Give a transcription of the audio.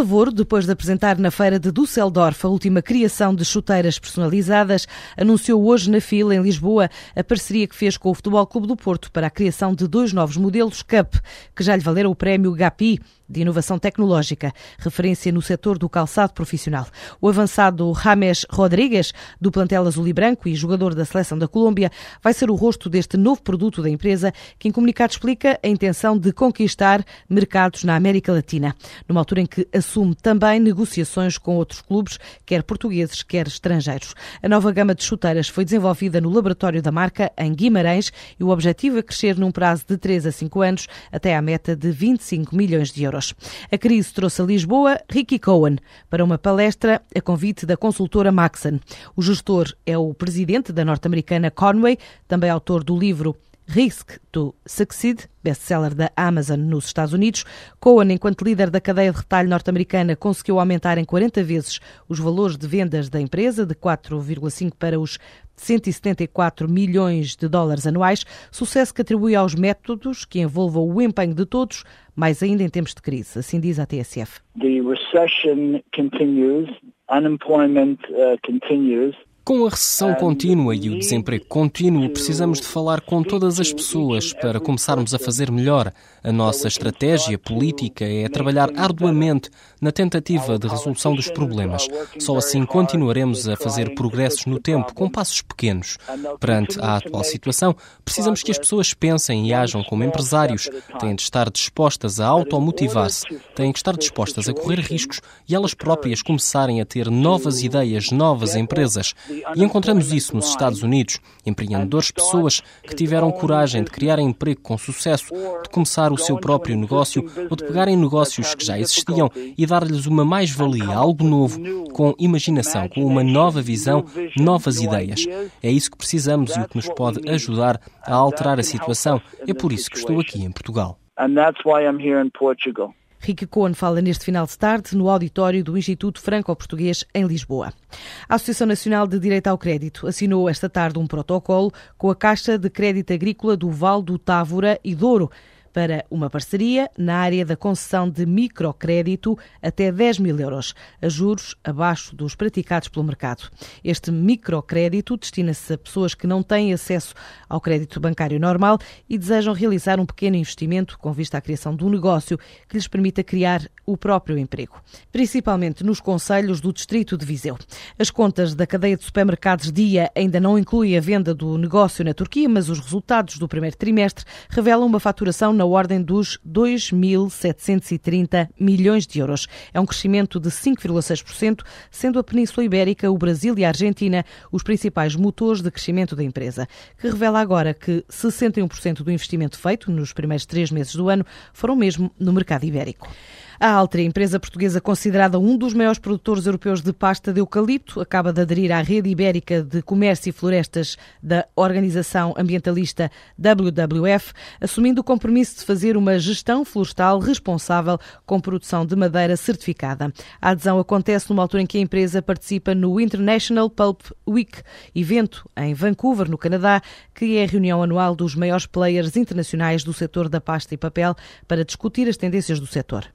Lavoro, depois de apresentar na feira de Düsseldorf a última criação de chuteiras personalizadas, anunciou hoje na fila em Lisboa a parceria que fez com o Futebol Clube do Porto para a criação de dois novos modelos Cup, que já lhe valeram o prémio GAPI de inovação tecnológica, referência no setor do calçado profissional. O avançado James Rodrigues, do plantel azul e branco e jogador da seleção da Colômbia, vai ser o rosto deste novo produto da empresa, que em comunicado explica a intenção de conquistar mercados na América Latina, numa altura em que assume também negociações com outros clubes, quer portugueses, quer estrangeiros. A nova gama de chuteiras foi desenvolvida no laboratório da marca, em Guimarães, e o objetivo é crescer num prazo de 3 a 5 anos até à meta de 25 milhões de euros euros. A crise trouxe a Lisboa Ricky Cohen para uma palestra a convite da consultora Maxon. O gestor é o presidente da norte-americana Conway, também autor do livro Risk to Succeed, best-seller da Amazon nos Estados Unidos. Cohen, enquanto líder da cadeia de retalho norte-americana, conseguiu aumentar em 40 vezes os valores de vendas da empresa, de 4,5 para os 174 milhões de dólares anuais, sucesso que atribui aos métodos que envolvam o empenho de todos, mais ainda em tempos de crise, assim diz a TSF. The recession continues, unemployment uh, continues. Com a recessão contínua e o desemprego contínuo, precisamos de falar com todas as pessoas para começarmos a fazer melhor. A nossa estratégia política é trabalhar arduamente na tentativa de resolução dos problemas. Só assim continuaremos a fazer progressos no tempo, com passos pequenos. Perante a atual situação, precisamos que as pessoas pensem e ajam como empresários. Têm de estar dispostas a automotivar-se, têm que estar dispostas a correr riscos e elas próprias começarem a ter novas ideias, novas empresas. E encontramos isso nos Estados Unidos. Empreendedores, pessoas que tiveram coragem de criar emprego com sucesso, de começar o seu próprio negócio ou de pegarem negócios que já existiam e dar-lhes uma mais-valia, algo novo, com imaginação, com uma nova visão, novas ideias. É isso que precisamos e o que nos pode ajudar a alterar a situação. É por isso que estou aqui em Portugal. And that's why I'm here in Portugal. Ricky Cohen fala neste final de tarde no auditório do Instituto Franco-Português em Lisboa. A Associação Nacional de Direito ao Crédito assinou esta tarde um protocolo com a Caixa de Crédito Agrícola do Val do Távora e Douro para uma parceria na área da concessão de microcrédito até 10 mil euros, a juros abaixo dos praticados pelo mercado. Este microcrédito destina-se a pessoas que não têm acesso ao crédito bancário normal e desejam realizar um pequeno investimento com vista à criação de um negócio que lhes permita criar o próprio emprego, principalmente nos conselhos do Distrito de Viseu. As contas da cadeia de supermercados Dia ainda não incluem a venda do negócio na Turquia, mas os resultados do primeiro trimestre revelam uma faturação na ordem dos 2.730 milhões de euros. É um crescimento de 5,6%, sendo a Península Ibérica, o Brasil e a Argentina os principais motores de crescimento da empresa, que revela agora que 61% do investimento feito nos primeiros três meses do ano foram mesmo no mercado ibérico. A Altri, empresa portuguesa considerada um dos maiores produtores europeus de pasta de eucalipto, acaba de aderir à rede ibérica de comércio e florestas da organização ambientalista WWF, assumindo o compromisso de fazer uma gestão florestal responsável com produção de madeira certificada. A adesão acontece numa altura em que a empresa participa no International Pulp Week, evento em Vancouver, no Canadá, que é a reunião anual dos maiores players internacionais do setor da pasta e papel para discutir as tendências do setor.